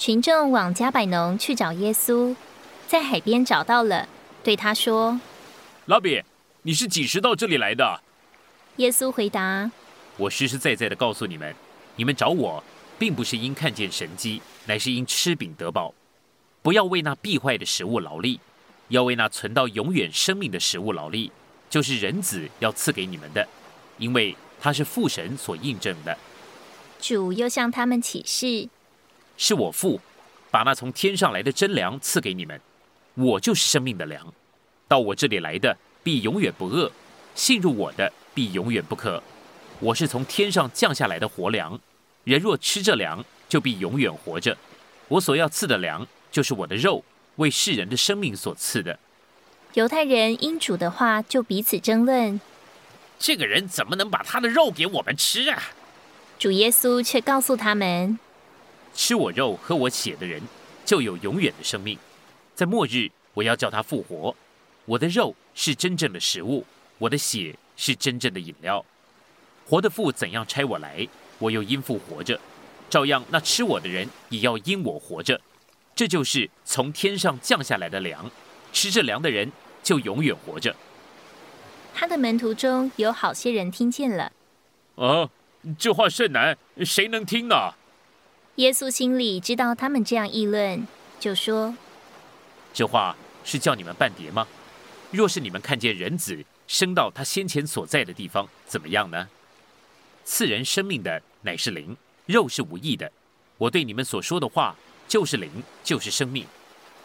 群众往加百农去找耶稣，在海边找到了，对他说：“拉比，你是几时到这里来的？”耶稣回答：“我实实在在的告诉你们，你们找我，并不是因看见神迹，乃是因吃饼得饱。不要为那必坏的食物劳力，要为那存到永远生命的食物劳力，就是人子要赐给你们的，因为他是父神所印证的。”主又向他们启示。是我父把那从天上来的真粮赐给你们，我就是生命的粮。到我这里来的必永远不饿，信入我的必永远不渴。我是从天上降下来的活粮，人若吃这粮，就必永远活着。我所要赐的粮，就是我的肉，为世人的生命所赐的。犹太人因主的话就彼此争论：这个人怎么能把他的肉给我们吃啊？主耶稣却告诉他们。吃我肉、喝我血的人，就有永远的生命。在末日，我要叫他复活。我的肉是真正的食物，我的血是真正的饮料。活的父怎样差我来，我又因父活着，照样那吃我的人也要因我活着。这就是从天上降下来的粮，吃这粮的人就永远活着。他的门徒中有好些人听见了。啊，这话甚难，谁能听呢？耶稣心里知道他们这样议论，就说：“这话是叫你们半碟吗？若是你们看见人子升到他先前所在的地方，怎么样呢？赐人生命的乃是灵，肉是无益的。我对你们所说的话就是灵，就是生命。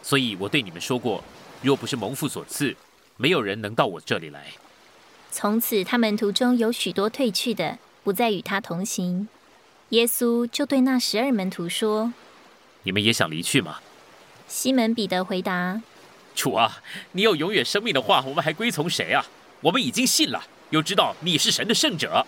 所以我对你们说过，若不是蒙父所赐，没有人能到我这里来。”从此，他们途中有许多退去的，不再与他同行。耶稣就对那十二门徒说：“你们也想离去吗？”西门彼得回答：“主啊，你有永远生命的话，我们还归从谁啊？我们已经信了，又知道你是神的圣者。”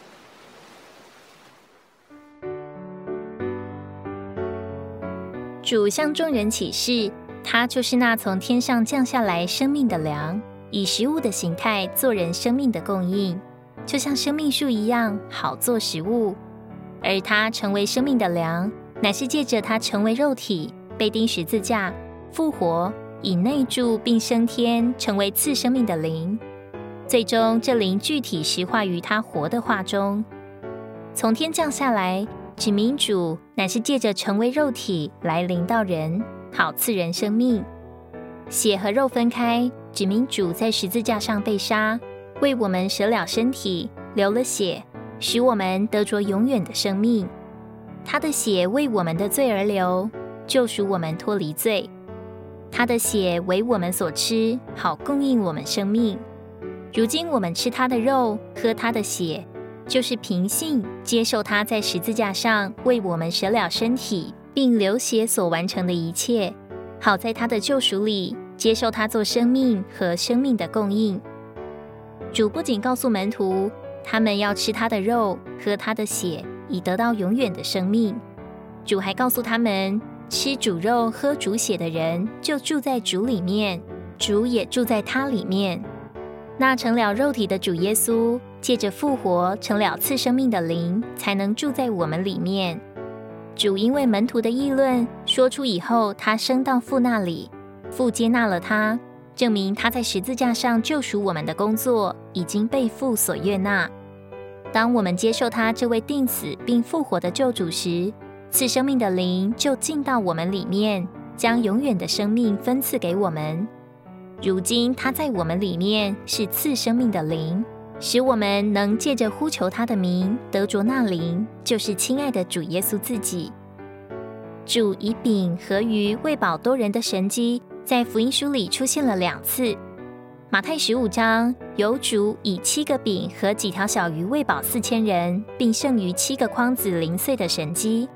主向众人启示，他就是那从天上降下来生命的粮，以食物的形态做人生命的供应，就像生命树一样，好做食物。而他成为生命的粮，乃是借着他成为肉体，被钉十字架，复活，以内住并升天，成为赐生命的灵。最终，这灵具体实化于他活的话中，从天降下来，指明主乃是借着成为肉体来临到人，好赐人生命。血和肉分开，指明主在十字架上被杀，为我们舍了身体，流了血。使我们得着永远的生命，他的血为我们的罪而流，救赎我们脱离罪。他的血为我们所吃，好供应我们生命。如今我们吃他的肉，喝他的血，就是凭信接受他在十字架上为我们舍了身体，并流血所完成的一切，好在他的救赎里接受他做生命和生命的供应。主不仅告诉门徒。他们要吃他的肉，喝他的血，以得到永远的生命。主还告诉他们，吃主肉、喝主血的人，就住在主里面，主也住在他里面。那成了肉体的主耶稣，借着复活成了赐生命的灵，才能住在我们里面。主因为门徒的议论，说出以后，他升到父那里，父接纳了他，证明他在十字架上救赎我们的工作已经被父所悦纳。当我们接受他这位定死并复活的救主时，赐生命的灵就进到我们里面，将永远的生命分赐给我们。如今他在我们里面是赐生命的灵，使我们能借着呼求他的名得着那灵，就是亲爱的主耶稣自己。主以饼和鱼喂饱多人的神迹，在福音书里出现了两次。马太十五章有主以七个饼和几条小鱼喂饱四千人，并剩余七个筐子零碎的神迹。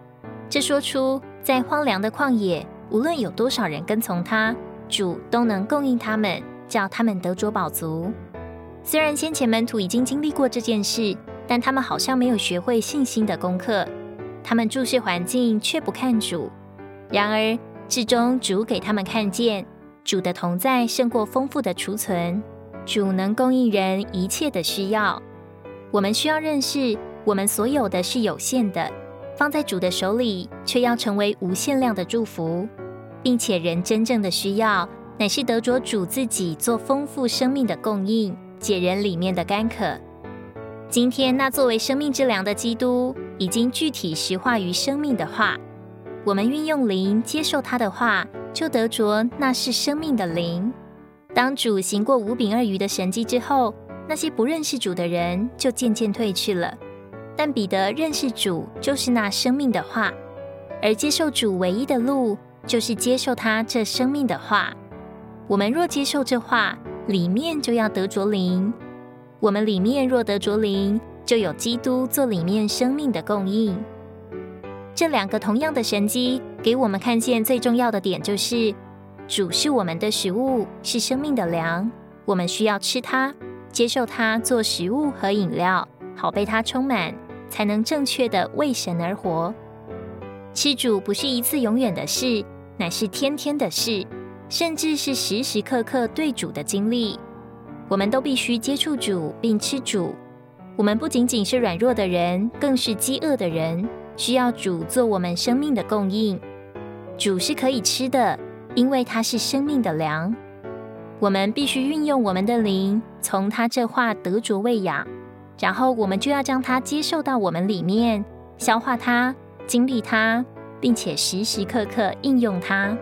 这说出在荒凉的旷野，无论有多少人跟从他，主都能供应他们，叫他们得着饱足。虽然先前门徒已经经历过这件事，但他们好像没有学会信心的功课。他们注视环境，却不看主。然而至终主给他们看见。主的同在胜过丰富的储存，主能供应人一切的需要。我们需要认识，我们所有的是有限的，放在主的手里，却要成为无限量的祝福，并且人真正的需要，乃是得着主自己做丰富生命的供应，解人里面的干渴。今天那作为生命之粮的基督，已经具体实化于生命的话，我们运用灵接受他的话，就得着那是生命的灵。当主行过五饼二鱼的神迹之后，那些不认识主的人就渐渐退去了。但彼得认识主，就是那生命的话，而接受主唯一的路，就是接受他这生命的话。我们若接受这话，里面就要得着灵；我们里面若得着灵，就有基督做里面生命的供应。这两个同样的神机，给我们看见最重要的点，就是主是我们的食物，是生命的粮，我们需要吃它，接受它做食物和饮料。好被它充满，才能正确的为神而活。吃主不是一次永远的事，乃是天天的事，甚至是时时刻刻对主的经历。我们都必须接触主并吃主。我们不仅仅是软弱的人，更是饥饿的人，需要主做我们生命的供应。主是可以吃的，因为它是生命的粮。我们必须运用我们的灵，从他这话得着喂养。然后我们就要将它接受到我们里面，消化它，经历它，并且时时刻刻应用它。